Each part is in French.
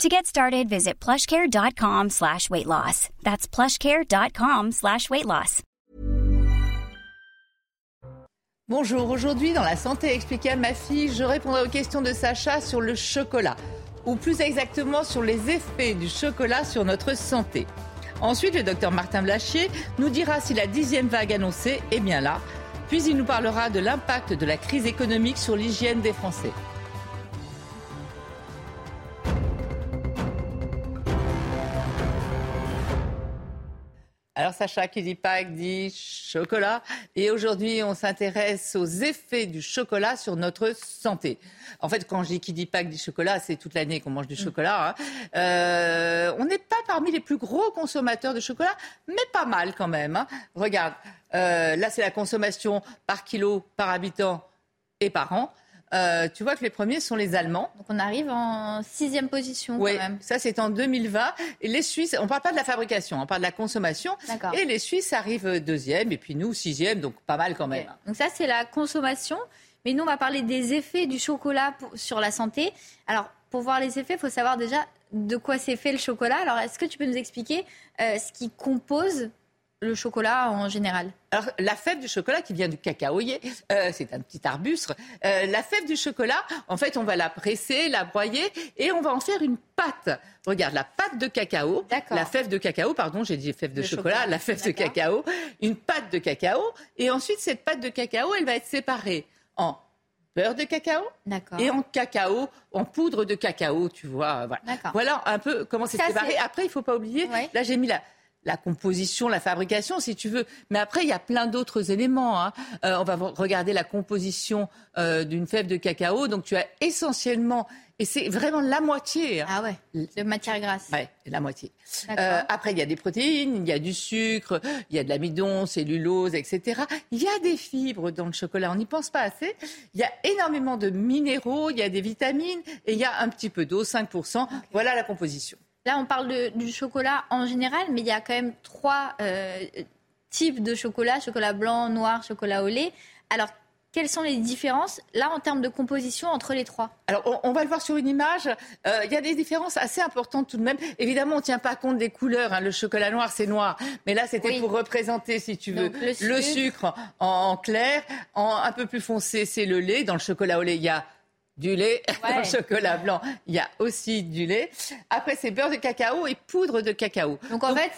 To get started, visit plushcare.com slash weight loss. That's plushcare.com slash weight loss. Bonjour, aujourd'hui dans La Santé expliquée à ma fille, je répondrai aux questions de Sacha sur le chocolat, ou plus exactement sur les effets du chocolat sur notre santé. Ensuite, le docteur Martin Blachier nous dira si la dixième vague annoncée est bien là, puis il nous parlera de l'impact de la crise économique sur l'hygiène des Français. Alors Sacha qui dit Pâques dit chocolat et aujourd'hui on s'intéresse aux effets du chocolat sur notre santé. En fait quand je dis qui dit Pâques dit chocolat c'est toute l'année qu'on mange du chocolat. Hein. Euh, on n'est pas parmi les plus gros consommateurs de chocolat mais pas mal quand même. Hein. Regarde euh, là c'est la consommation par kilo par habitant et par an. Euh, tu vois que les premiers sont les Allemands. Donc on arrive en sixième position Oui, quand même. ça c'est en 2020. Et les Suisses, on ne parle pas de la fabrication, on parle de la consommation. Et les Suisses arrivent deuxième, et puis nous sixième, donc pas mal quand même. Donc ça c'est la consommation. Mais nous on va parler des effets du chocolat pour- sur la santé. Alors pour voir les effets, il faut savoir déjà de quoi c'est fait le chocolat. Alors est-ce que tu peux nous expliquer euh, ce qui compose le chocolat en général Alors la fève du chocolat qui vient du cacaoyer, euh, c'est un petit arbuste. Euh, la fève du chocolat, en fait, on va la presser, la broyer, et on va en faire une pâte. Regarde, la pâte de cacao, D'accord. la fève de cacao, pardon, j'ai dit fève de chocolat, chocolat, la fève de cacao, une pâte de cacao, et ensuite cette pâte de cacao, elle va être séparée en beurre de cacao, et en cacao, en poudre de cacao, tu vois. Voilà, D'accord. voilà un peu comment c'est séparé. Après, il faut pas oublier, Ouais. là j'ai mis la, la composition, la fabrication, si tu veux. Mais après, il y a plein d'autres éléments. hein. Euh, on va regarder la composition euh, d'une fève de cacao. Donc tu as essentiellement, et c'est vraiment la moitié. hein. Ah ouais, de matière grasse. Ouais, la moitié. Euh, après, il y a des protéines, il y a du sucre, il y a de l'amidon, cellulose, etc. Il y a des fibres dans le chocolat, on n'y pense pas assez. Il y a énormément de minéraux, il y a des vitamines et il y a un petit peu d'eau, 5%. Voilà la composition. Là, on parle de- du chocolat en général, mais il y a quand même trois euh, types de chocolat chocolat blanc, noir, chocolat au lait. Alors, quelles sont les différences, là, en termes de composition, entre les trois? Alors, on, on va le voir sur une image. Euh, Il y a des différences assez importantes tout de même. Évidemment, on ne tient pas compte des couleurs. hein. Le chocolat noir, c'est noir. Mais là, c'était Oui. pour représenter, si tu veux, Donc, le sucre. sucre en, en clair. En un peu plus foncé, c'est le lait. Dans le chocolat au lait, il y a du lait. Dans le chocolat blanc, il y a aussi du lait. Après, c'est beurre de cacao et poudre de cacao. Donc, en fait,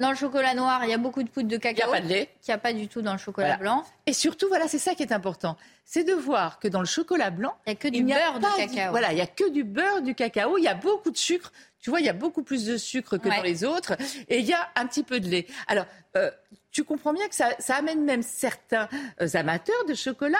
dans le chocolat noir, il y a beaucoup de poudre de Il n'y a cacao. pas de lait. Qu'il n'y a pas du tout dans le chocolat Voilà. blanc. Et surtout, voilà, c'est ça qui est important. C'est de voir que dans le chocolat blanc, Il n'y a que du n'y beurre de du- cacao. Voilà, il y a que du beurre, du cacao. Il y a beaucoup de sucre. Tu vois, il y a beaucoup plus de sucre que Ouais. dans les autres. Et il y a un petit peu de lait. Alors, euh, tu comprends bien que ça, ça amène même certains euh, amateurs de chocolat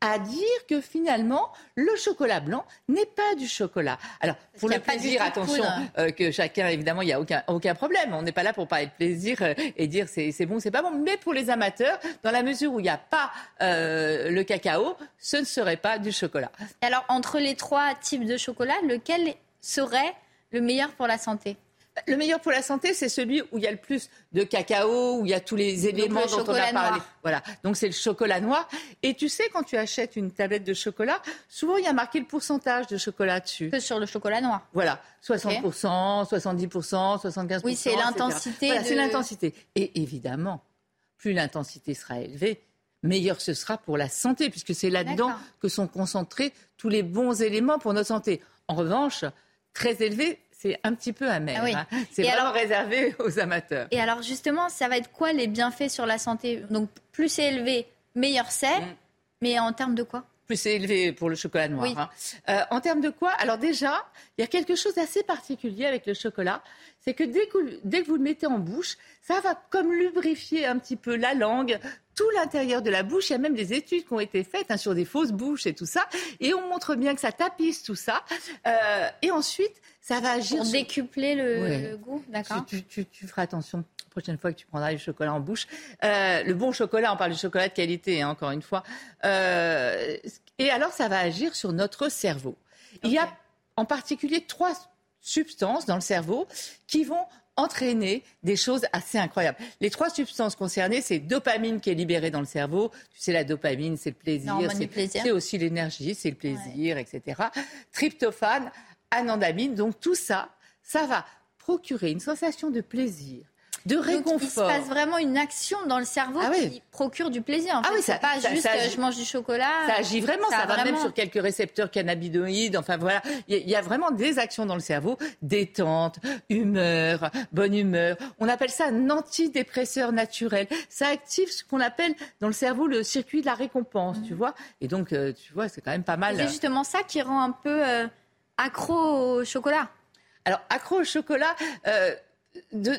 à dire que finalement, le chocolat blanc n'est pas du chocolat. Alors, pour le pas plaisir, attention, euh, que chacun, évidemment, il n'y a aucun, aucun problème. On n'est pas là pour parler de plaisir euh, et dire c'est c'est bon, c'est pas bon. Mais pour les amateurs, dans la mesure où il n'y a pas euh, le cacao, ce ne serait pas du chocolat. Alors, entre les trois types de chocolat, lequel serait le meilleur pour la santé? Le meilleur pour la santé, c'est celui où il y a le plus de cacao, où il y a tous les éléments le dont on a parlé. noir. Voilà, donc c'est le chocolat noir. Et tu sais, quand tu achètes une tablette de chocolat, souvent il y a marqué le pourcentage de chocolat dessus. Que sur le chocolat noir. Voilà, 60%, 70%, 75%. Oui, c'est l'intensité Voilà, de- c'est l'intensité. Et évidemment, plus l'intensité sera élevée, meilleur ce sera pour la santé, puisque c'est là-dedans que sont concentrés tous les bons éléments pour notre santé. En revanche, très élevé, c'est un petit peu amer. Ah oui. hein. C'est vraiment alors- réservé aux amateurs. Et alors justement, ça va être quoi les bienfaits sur la santé? Donc plus c'est élevé, meilleur c'est. Mm. Mais en termes de quoi? Plus c'est élevé pour le chocolat noir. Oui. hein. Euh, en termes de quoi? Alors déjà, il y a quelque chose d'assez particulier avec le chocolat, c'est que dès que, dès que vous le mettez en bouche, ça va comme lubrifier un petit peu la langue, tout l'intérieur de la bouche. Il y a même des études qui ont été faites hein, sur des fausses bouches et tout ça, et on montre bien que ça tapisse tout ça. Euh, et ensuite, ça va agir. Pour décupler le, goût, d'accord. Tu, feras attention la prochaine fois que tu prendras du chocolat en bouche. Euh, le bon chocolat, on parle du chocolat de qualité, hein, encore une fois. Euh, et alors, ça va agir sur notre cerveau. Il y a en particulier trois substances dans le cerveau qui vont entraîner des choses assez incroyables. Les trois substances concernées, c'est dopamine qui est libérée dans le cerveau. Tu sais, la dopamine, c'est le plaisir, c'est aussi l'énergie, c'est le plaisir, etc. Tryptophane, anandamine, donc tout ça, ça va procurer une sensation de plaisir, de réconfort. il se passe vraiment une action dans le cerveau ah qui procure du plaisir. En ah oui, c'est pas juste euh, je mange du chocolat. Ça agit vraiment, ça, va même sur quelques récepteurs cannabinoïdes. Enfin voilà, il y, a vraiment des actions dans le cerveau, détente, humeur, bonne humeur. On appelle ça un antidépresseur naturel. Ça active ce qu'on appelle dans le cerveau le circuit de la récompense, tu mm. vois. Et donc, euh, tu vois, c'est quand même pas mal. C'est justement ça qui rend un peu euh, accro au chocolat. Alors, accro au chocolat, de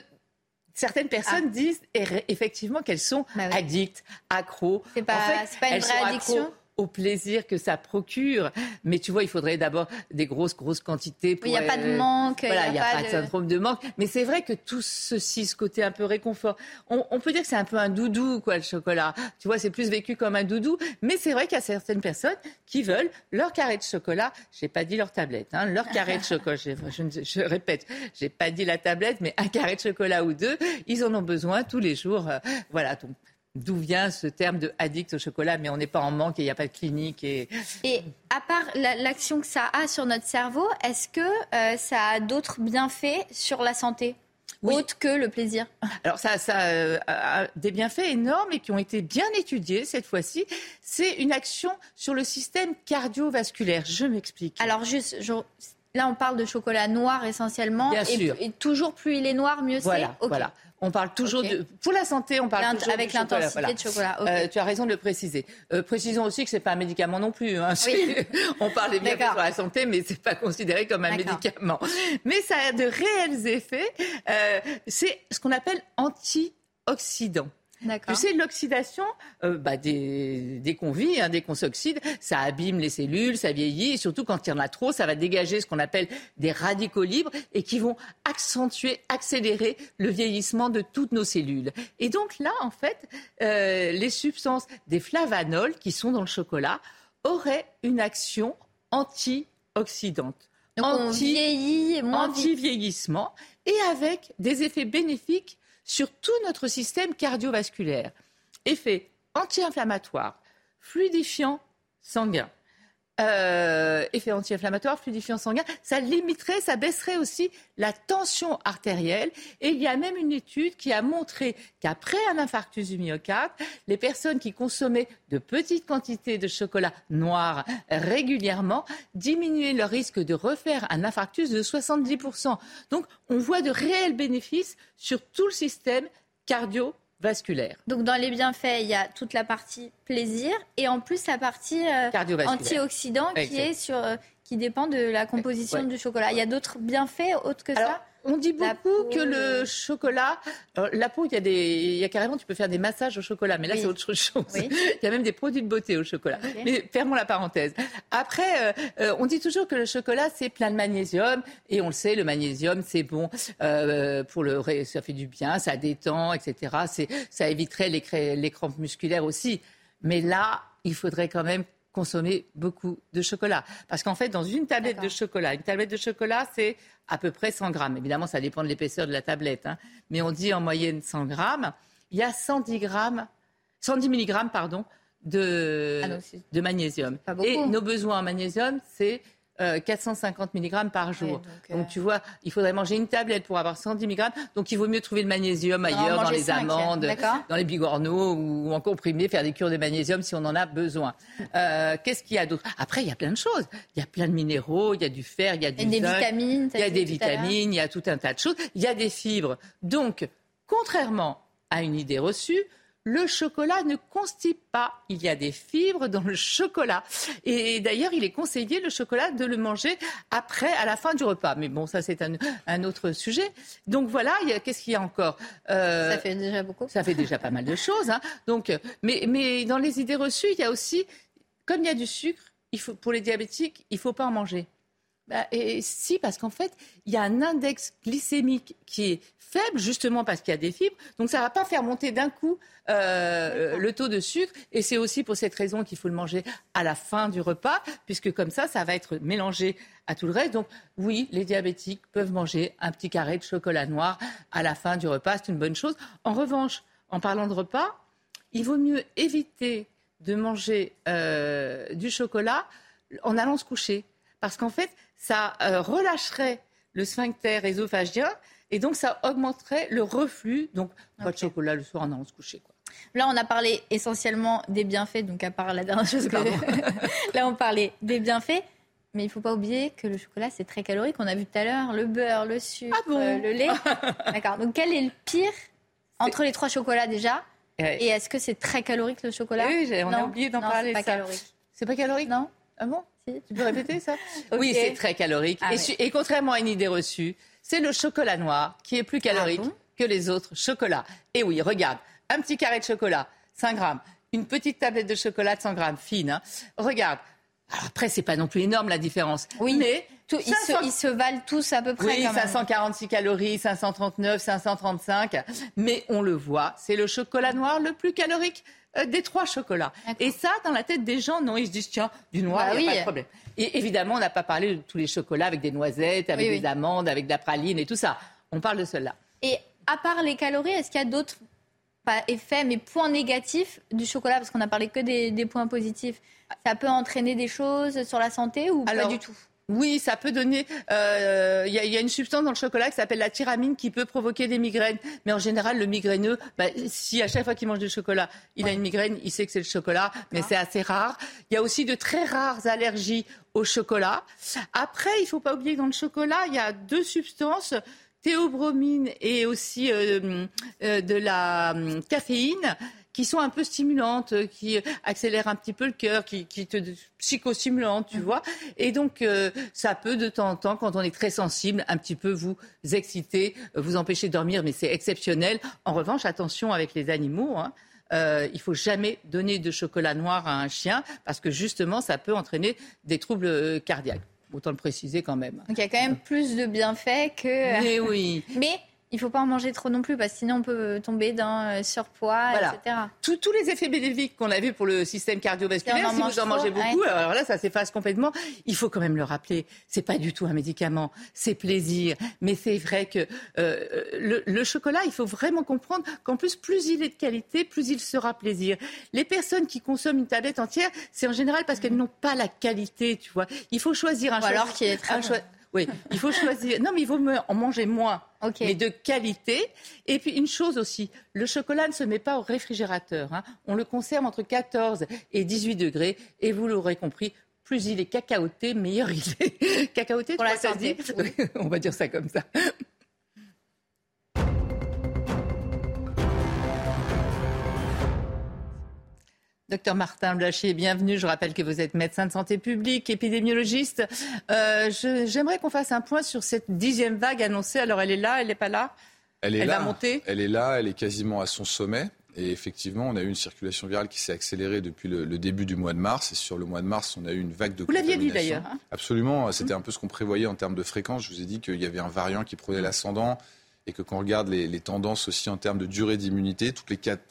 certaines personnes ah. disent effectivement qu'elles sont bah addictes, accros. C'est pas, pas une vraie addiction? Au plaisir que ça procure. Mais tu vois, il faudrait d'abord des grosses, grosses quantités. Pour, il n'y a pas de manque. Voilà, il n'y a, pas, de... syndrome de manque. Mais c'est vrai que tout ceci, ce côté un peu réconfort, on, peut dire que c'est un peu un doudou, quoi, le chocolat. Tu vois, c'est plus vécu comme un doudou. Mais c'est vrai qu'il y a certaines personnes qui veulent leur carré de chocolat. J'ai pas dit leur tablette, hein, leur carré de chocolat. Je, je, je répète, j'ai pas dit la tablette, mais un carré de chocolat ou deux, ils en ont besoin tous les jours. Euh, voilà. Donc, d'où vient ce terme de addict au chocolat, mais on n'est pas en manque et il n'y a pas de clinique. Et, et à part l'action que ça a sur notre cerveau, est-ce que euh, ça a d'autres bienfaits sur la santé autres que le plaisir? Alors ça, ça euh, a des bienfaits énormes et qui ont été bien étudiés cette fois-ci. C'est une action sur le système cardiovasculaire. Je m'explique. Alors juste, là on parle de chocolat noir essentiellement. Bien et, sûr. et toujours plus il est noir, mieux c'est. Voilà. On parle toujours de. Pour la santé, on parle toujours avec l'intensité de chocolat. Euh, tu as raison de le préciser. Euh, précisons aussi que c'est pas un médicament non plus. Hein. on parle des bienfaits sur la santé, mais c'est pas considéré comme un médicament. Mais ça a de réels effets. Euh, c'est ce qu'on appelle antioxydant. Tu sais, l'oxydation, euh, bah, dès, qu'on vit, hein, dès qu'on s'oxyde, ça abîme les cellules, ça vieillit, et surtout quand il y en a trop, ça va dégager ce qu'on appelle des radicaux libres et qui vont accentuer, accélérer le vieillissement de toutes nos cellules. Et donc là, en fait, euh, les substances des flavanols qui sont dans le chocolat auraient une action antioxydante. anti, anti-vieillissement et avec des effets bénéfiques sur tout notre système cardiovasculaire. Effet anti-inflammatoire, fluidifiant sanguin. Euh, effet anti-inflammatoire, fluidifiant sanguin, ça limiterait, ça baisserait aussi la tension artérielle. Et il y a même une étude qui a montré qu'après un infarctus du myocarde, les personnes qui consommaient de petites quantités de chocolat noir régulièrement diminuaient leur risque de refaire un infarctus de 70%. Donc on voit de réels bénéfices sur tout le système cardio vasculaire. Donc dans les bienfaits, il y a toute la partie plaisir et en plus la partie euh, antioxydant qui est sur euh, qui dépend de la composition du chocolat. Il y a d'autres bienfaits autres que ça? On dit beaucoup que le chocolat, la peau, il y, a des, il y a carrément, tu peux faire des massages au chocolat, mais là c'est autre chose. Il y a même des produits de beauté au chocolat. Mais fermons la parenthèse. Après, euh, on dit toujours que le chocolat c'est plein de magnésium et on le sait, le magnésium c'est bon euh, pour le, ça fait du bien, ça détend, etc. ça éviterait les, les crampes musculaires aussi. Mais là, il faudrait quand même consommer beaucoup de chocolat. Parce qu'en fait, dans une tablette de chocolat, une tablette de chocolat, c'est à peu près 100 grammes. Évidemment, ça dépend de l'épaisseur de la tablette. Hein. Mais on dit en moyenne 100 grammes. Il y a 110 grammes, 110 milligrammes, pardon, de, ah de magnésium. Et nos besoins en magnésium, c'est 450 euh, mg par jour. donc, euh, tu vois, il faudrait manger une tablette pour avoir 110 mg. Donc il vaut mieux trouver le magnésium ailleurs, dans les amandes, dans les bigorneaux ou en comprimé, faire des cures de magnésium si on en a besoin. Euh, qu'est-ce qu'il y a d'autre? Après, il y a plein de choses. Il y a plein de minéraux, il y a du fer, il y a du des vitamines. Il y a des vitamines, il y a tout un tas de choses. Il y a des fibres. Donc, contrairement à une idée reçue, le chocolat ne constipe pas. Il y a des fibres dans le chocolat. Et d'ailleurs, il est conseillé, le chocolat, de le manger après, à la fin du repas. Mais bon, ça, c'est un, autre sujet. Donc voilà, qu'est-ce qu'il y a encore? Euh, Ça fait déjà beaucoup. Ça fait déjà pas mal de choses. Hein. Donc, mais, mais dans les idées reçues, il y a aussi, comme il y a du sucre, il faut, pour les diabétiques, il ne faut pas en manger. Bah, et si, parce qu'en fait, il y a un index glycémique qui est faible, justement parce qu'il y a des fibres. Donc ça ne va pas faire monter d'un coup euh, le taux de sucre. Et c'est aussi pour cette raison qu'il faut le manger à la fin du repas, puisque comme ça, ça va être mélangé à tout le reste. Donc oui, les diabétiques peuvent manger un petit carré de chocolat noir à la fin du repas. C'est une bonne chose. En revanche, en parlant de repas, il vaut mieux éviter de manger euh, du chocolat en allant se coucher. Parce qu'en fait, ça euh, relâcherait le sphincter ésophageien et donc ça augmenterait le reflux. Donc pas de chocolat le soir en allant se coucher. Quoi. Là, on a parlé essentiellement des bienfaits, donc à part la dernière chose que... Là, on parlait des bienfaits. Mais il ne faut pas oublier que le chocolat, c'est très calorique. On a vu tout à l'heure le beurre, le sucre, ah le lait. D'accord. Donc, quel est le pire entre les trois chocolats déjà Et est-ce que c'est très calorique le chocolat Oui, on a oublié d'en parler. C'est pas calorique. C'est pas calorique Non. Ah bon Tu peux répéter ça Oui, c'est très calorique. Ah et, contrairement à une idée reçue, c'est le chocolat noir qui est plus calorique ah que les autres chocolats. Et oui, regarde, un petit carré de chocolat, 5 grammes, une petite tablette de chocolat de 100 grammes, fine. Hein. Regarde. Alors après, c'est pas non plus énorme la différence. Oui, mais ils, se, valent tous à peu près. Oui, 546 calories, 539, 535. Mais on le voit, c'est le chocolat noir le plus calorique euh, des trois chocolats. Et ça, dans la tête des gens, non, ils se disent tiens, du noir, il bah n'y a pas de problème. Et évidemment, on n'a pas parlé de tous les chocolats avec des noisettes, avec des amandes, avec de la praline et tout ça. On parle de cela. Et à part les calories, est-ce qu'il y a d'autres effets, mais points négatifs du chocolat? Parce qu'on n'a parlé que des, points positifs. Ça peut entraîner des choses sur la santé ou pas du tout? Oui, ça peut donner. Il euh, y, a une substance dans le chocolat qui s'appelle la tyramine qui peut provoquer des migraines. Mais en général, le migraineux, bah, si à chaque fois qu'il mange du chocolat, il a une migraine, il sait que c'est le chocolat, mais c'est assez rare. Il y a aussi de très rares allergies au chocolat. Après, il ne faut pas oublier que dans le chocolat, il y a deux substances théobromine et aussi euh, euh, de la hum, caféine qui sont un peu stimulantes, euh, qui accélèrent un petit peu le cœur, qui, qui te psychostimulantes, tu mm. vois. Et donc, euh, ça peut de temps en temps, quand on est très sensible, un petit peu vous exciter, vous empêcher de dormir, mais c'est exceptionnel. En revanche, attention avec les animaux. Hein. Euh, il faut jamais donner de chocolat noir à un chien parce que justement, ça peut entraîner des troubles euh, cardiaques. Autant le préciser quand même. Donc il y a quand même plus de bienfaits que. Mais oui. Mais il ne faut pas en manger trop non plus, parce que sinon on peut tomber dans euh, surpoids, etc. tous les effets bénéfiques qu'on a vus pour le système cardiovasculaire, si, vous en mangez beaucoup, alors là, ça s'efface complètement. Il faut quand même le rappeler, c'est pas du tout un médicament, c'est plaisir. Mais c'est vrai que euh, le, chocolat, il faut vraiment comprendre qu'en plus, plus il est de qualité, plus il sera plaisir. Les personnes qui consomment une tablette entière, c'est en général parce qu'elles n'ont pas la qualité, tu vois. Il faut choisir un Ou alors qui est très oui, il faut choisir. Non, mais il vaut en manger moins, mais de qualité. Et puis une chose aussi, le chocolat ne se met pas au réfrigérateur. Hein. On le conserve entre 14 et 18 degrés. Et vous l'aurez compris, plus il est cacaoté, meilleur il est. cacaoté, pour la santé. On va dire ça comme ça. Docteur Martin Blachier, bienvenue. Je rappelle que vous êtes médecin de santé publique, épidémiologiste. Euh, j'aimerais qu'on fasse un point sur cette dixième vague annoncée. Alors, elle est là, elle n'est pas là? Elle est elle là. Va monter? Elle est là, elle est quasiment à son sommet. Et effectivement, on a eu une circulation virale qui s'est accélérée depuis le, début du mois de mars. Et sur le mois de mars, on a eu une vague de Vous l'aviez dit d'ailleurs. Hein? Absolument. C'était un peu ce qu'on prévoyait en termes de fréquence. Je vous ai dit qu'il y avait un variant qui prenait l'ascendant et que quand on regarde les, les, tendances aussi en termes de durée d'immunité, toutes les quatre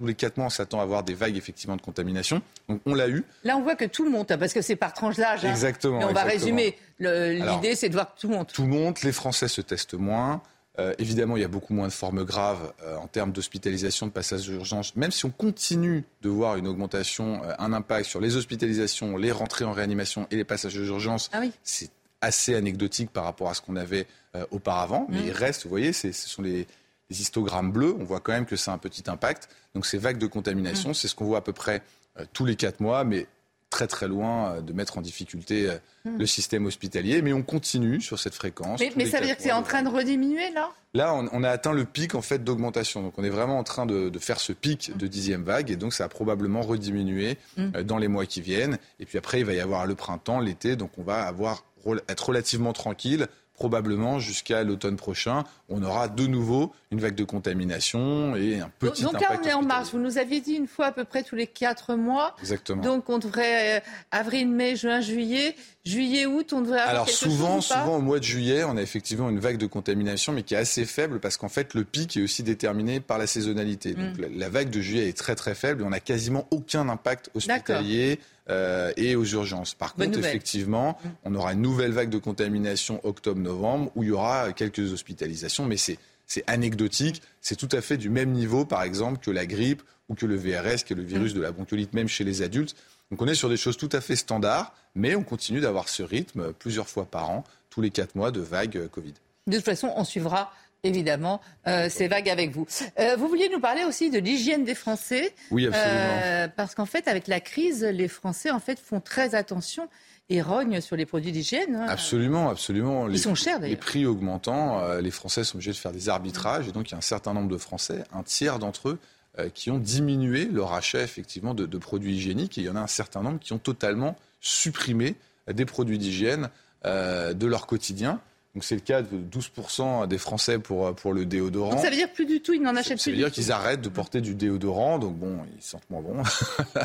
tous les quatre mois, on s'attend à avoir des vagues effectivement de contamination. Donc on l'a eu. Là, on voit que tout monte, hein, parce que c'est par tranche d'âge. Hein. Exactement. Mais on va résumer. L'idée, c'est de voir que tout monte. Tout monte. Les Français se testent moins. Euh, évidemment, il y a beaucoup moins de formes graves euh, en termes d'hospitalisation, de passage d'urgence. Même si on continue de voir une augmentation, euh, un impact sur les hospitalisations, les rentrées en réanimation et les passages d'urgence, ah c'est assez anecdotique par rapport à ce qu'on avait auparavant. Mais mmh. il reste, vous voyez, ce sont les, les histogrammes bleus, on voit quand même que c'est un petit impact. Donc ces vagues de contamination, mm. c'est ce qu'on voit à peu près euh, tous les quatre mois, mais très très loin euh, de mettre en difficulté euh, mm. le système hospitalier. Mais on continue sur cette fréquence. Mais, ça veut dire que c'est en train de rediminuer là? Là, on, a atteint le pic en fait d'augmentation. Donc on est vraiment en train de, faire ce pic de dixième vague et donc ça va probablement rediminuer mm. dans les mois qui viennent. Et puis après, il va y avoir le printemps, l'été, donc on va avoir être relativement tranquille probablement jusqu'à l'automne prochain, on aura de nouveau une vague de contamination et un petit donc, donc là, on est en mars. Vous nous aviez dit une fois à peu près tous les quatre mois. Exactement. Donc on devrait euh, avril, mai, juin, juillet. Juillet, août, on devrait avoir Alors quelque souvent, chose ou pas souvent au mois de juillet, on a effectivement une vague de contamination, mais qui est assez faible parce qu'en fait le pic est aussi déterminé par la saisonnalité. Donc Mm. la, la vague de juillet est très très faible et on n'a quasiment aucun impact hospitalier euh, et aux urgences. Par Bonne contre, nouvelle. Mm. effectivement, on aura une nouvelle vague de contamination octobre-novembre où il y aura quelques hospitalisations, mais c'est c'est anecdotique. C'est tout à fait du même niveau, par exemple, que la grippe ou que le VRS, qui est le Mm. virus de la bronchiolite, même chez les adultes. Donc on est sur des choses tout à fait standards, mais on continue d'avoir ce rythme plusieurs fois par an, tous les quatre mois de vagues euh, Covid. De toute façon, on suivra évidemment euh, ces vagues avec vous. Euh, vous vouliez nous parler aussi de l'hygiène des Français, Oui, absolument. euh, parce qu'en fait, avec la crise, les Français en fait font très attention et rognent sur les produits d'hygiène. hein. Absolument, absolument. Ils sont chers, d'ailleurs. Les prix augmentant, les Français sont obligés de faire des arbitrages. Et donc, il y a un certain nombre de Français, un tiers d'entre eux, qui ont diminué leur achat, effectivement, de, de produits hygiéniques. Et il y en a un certain nombre qui ont totalement supprimé euh, des produits d'hygiène euh, de leur quotidien. Donc, c'est le cas de 12% des Français pour, euh, pour le déodorant. Donc ça veut dire plus du tout, ils n'en Ça, achètent ça plus. veut du dire qu'ils arrêtent de porter du déodorant, donc bon, ils sentent moins bon.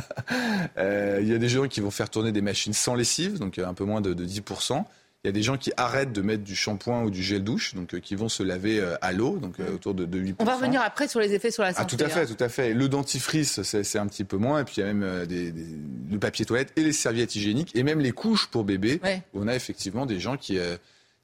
Euh, Il y a des gens qui vont faire tourner des machines sans lessive, donc euh, un peu moins de, de 10%. Il y a des gens qui arrêtent de mettre du shampoing ou du gel douche, donc euh, qui vont se laver euh, à l'eau, donc euh, autour de, de 8%. On va revenir après sur les effets sur la Ah, santé. tout à fait, hein. tout à fait. Le dentifrice, c'est c'est un petit peu moins. Et puis il y a même euh, des, des- le papier toilette et les serviettes hygiéniques et même les couches pour. Ouais. où On a effectivement des gens qui, euh,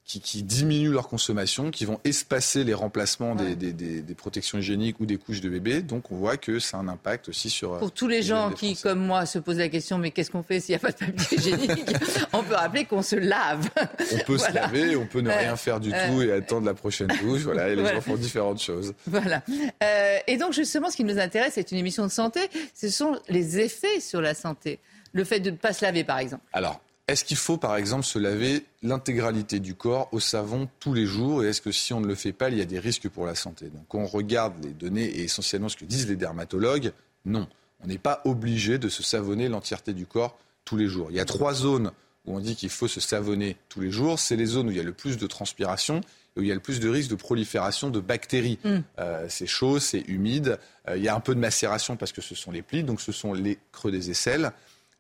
qui, qui diminuent leur consommation, qui vont espacer les remplacements des, Ouais. des, des- des protections hygiéniques ou des couches de bébé. Donc on voit que ça a un impact aussi sur. euh, Pour tous les les gens qui, Français. comme moi, se posent la question, mais qu'est-ce qu'on fait s'il n'y a pas de papier hygiénique? On peut rappeler qu'on se lave. On peut se laver, on peut ne rien faire du euh, tout et attendre la prochaine douche. Voilà, et les Voilà. gens font différentes choses. Voilà. Euh, et donc, justement, ce qui nous intéresse, c'est une émission de santé. Ce sont les effets sur la santé. Le fait de ne pas se laver, par exemple. Alors, est-ce qu'il faut, par exemple, se laver l'intégralité du corps au savon tous les jours Et est-ce que si on ne le fait pas, il y a des risques pour la santé? Donc, on regarde les données et essentiellement ce que disent les dermatologues, non. On n'est pas obligé de se savonner l'entièreté du corps tous les jours. Il y a trois zones où on dit qu'il faut se savonner tous les jours. C'est les zones où il y a le plus de transpiration et où il y a le plus de risque de prolifération de bactéries. Mm. Euh, c'est chaud, c'est humide. Euh, il y a un peu de macération parce que ce sont les plis, donc ce sont les creux des aisselles,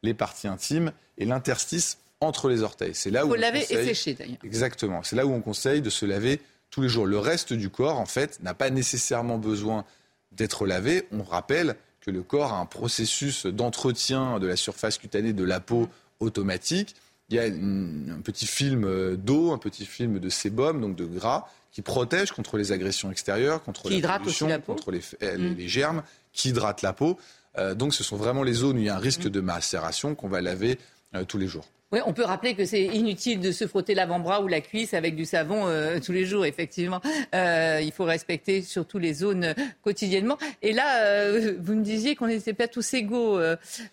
les parties intimes et l'interstice entre les orteils. C'est là où on laver et conseille- sécher, d'ailleurs. Exactement. C'est là où on conseille de se laver tous les jours. Le reste du corps, en fait, n'a pas nécessairement besoin d'être lavé. On rappelle que le corps a un processus d'entretien de la surface cutanée de la peau automatique. Il y a une- un petit film euh, d'eau, un petit film de sébum, donc de gras, qui protège contre les agressions extérieures, contre Qui la hydrate pollution, la peau. contre les, euh, les- Mm. les germes, qui hydratent la peau. Euh, donc ce sont vraiment les zones où il y a un risque Mm. de macération qu'on va laver euh, tous les jours. Oui, on peut rappeler que c'est inutile de se frotter l'avant-bras ou la cuisse avec du savon euh, tous les jours, effectivement. Euh, il faut respecter surtout les zones quotidiennement. Et là, euh, vous me disiez qu'on n'était pas tous égaux.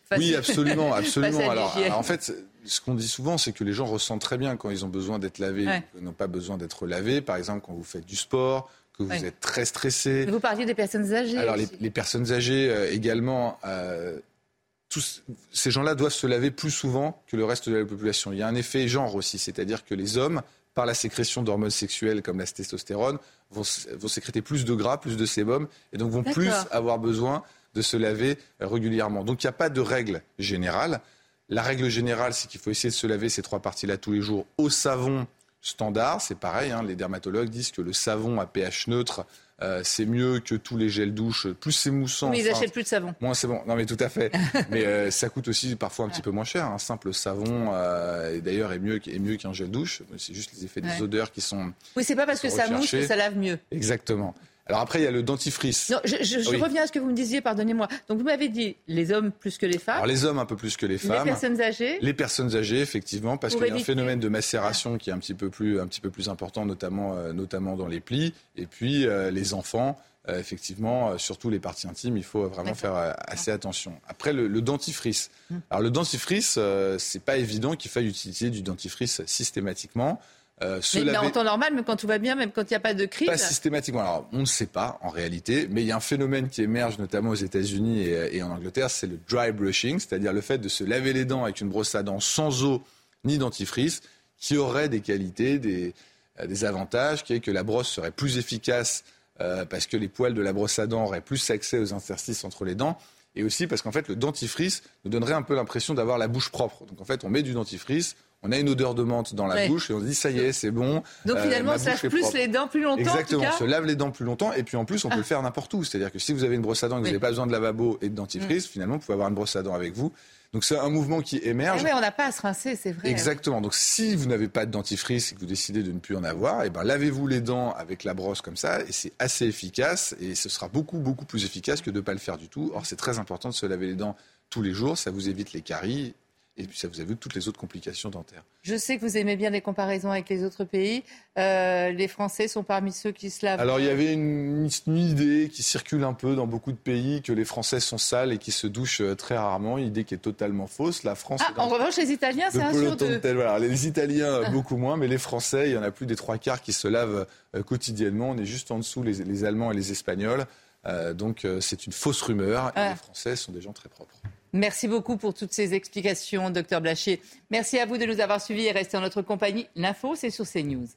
face- Oui, absolument, absolument. Alors, en fait, ce qu'on dit souvent, c'est que les gens ressentent très bien quand ils ont besoin d'être lavés, Ouais. qu'ils n'ont pas besoin d'être lavés. Par exemple, quand vous faites du sport, que vous êtes très stressé. Vous parliez des personnes âgées. Alors, les, personnes âgées euh, également, euh, tous, ces gens-là doivent se laver plus souvent que le reste de la population. Il y a un effet genre aussi, c'est-à-dire que les hommes, par la sécrétion d'hormones sexuelles comme la testostérone, vont, sécréter plus de gras, plus de sébum, et donc vont plus avoir besoin de se laver euh, régulièrement. Donc il n'y a pas de règle générale. La règle générale, c'est qu'il faut essayer de se laver ces trois parties-là tous les jours au savon standard. C'est pareil, hein, les dermatologues disent que le savon à pH neutre, euh, c'est mieux que tous les gels douche. Plus c'est moussant, Mais ils enfin, n'achètent plus de savon. Moins c'est bon. Non mais tout à fait. mais euh, ça coûte aussi parfois un petit peu moins cher. Un simple savon, euh, et d'ailleurs, est mieux, est mieux qu'un gel douche. C'est juste les effets Ouais. des odeurs qui sont Oui, c'est pas parce que ça mousse que ça lave mieux. exactement. Alors après, il y a le dentifrice. Non, je, je- je Oui. reviens à ce que vous me disiez, pardonnez-moi. Donc vous m'avez dit les hommes plus que les femmes, Alors les hommes un peu plus que les les femmes. personnes âgées. Les personnes âgées, effectivement, parce qu'il y a un phénomène de macération qui est un petit peu plus, un petit peu plus important, notamment, euh, notamment dans les plis. Et puis euh, les enfants, euh, effectivement, surtout les parties intimes, il faut vraiment faire assez attention. Après, le, le dentifrice. Hum. Alors le dentifrice, c'est pas évident qu'il faille utiliser du dentifrice systématiquement. Euh, Mais laver- en temps normal, même quand tout va bien, même quand il n'y a pas de crise. pas systématiquement. Alors, on ne sait pas en réalité, mais il y a un phénomène qui émerge notamment aux États-Unis et, et en Angleterre, c'est le dry brushing, c'est-à-dire le fait de se laver les dents avec une brosse à dents sans eau ni dentifrice, qui aurait des qualités, des, des avantages, qui est que la brosse serait plus efficace parce que les poils de la brosse à dents auraient plus accès aux interstices entre les dents et aussi parce qu'en fait le dentifrice nous donnerait un peu l'impression d'avoir la bouche propre. Donc en fait on met du dentifrice, on a une odeur de menthe dans la bouche et on se dit ça y est, c'est bon. Donc finalement, on se lave plus les dents plus longtemps. Exactement, on se lave les dents plus longtemps et puis en plus, on peut le ah. faire n'importe où. C'est-à-dire que si vous avez une brosse à dents et que vous n'avez pas besoin de lavabo et de dentifrice, mm. finalement, vous pouvez avoir une brosse à dents avec vous. Donc c'est un mouvement qui émerge. Ah oui, on n'a pas à se rincer, c'est vrai. Exactement. Donc si vous n'avez pas de dentifrice et que vous décidez de ne plus en avoir, eh ben lavez-vous les dents avec la brosse comme ça et c'est assez efficace et ce sera beaucoup beaucoup plus efficace que de ne pas le faire du tout. Or c'est très important de se laver les dents tous les jours, ça vous évite les caries et puis ça vous vu toutes les autres complications dentaires. Je sais que vous aimez bien les comparaisons avec les autres pays. Euh, les Français sont parmi ceux qui se lavent. Alors il y avait une, idée qui circule un peu dans beaucoup de pays que les Français sont sales et qui se douchent euh, très rarement. Une idée qui est totalement fausse. La France. Ah, en revanche, les Italiens, c'est un sur deux. Voilà, les Italiens ah. beaucoup moins, mais les Français, il y en a plus des trois quarts qui se lavent euh, quotidiennement. On est juste en dessous les, Allemands et les Espagnols. donc c'est une fausse rumeur. Et ah. les Français sont des gens très propres. Merci beaucoup pour toutes ces explications, docteur Blachier. Merci à vous de nous avoir suivis et restez en notre compagnie. L'info, c'est sur CNews.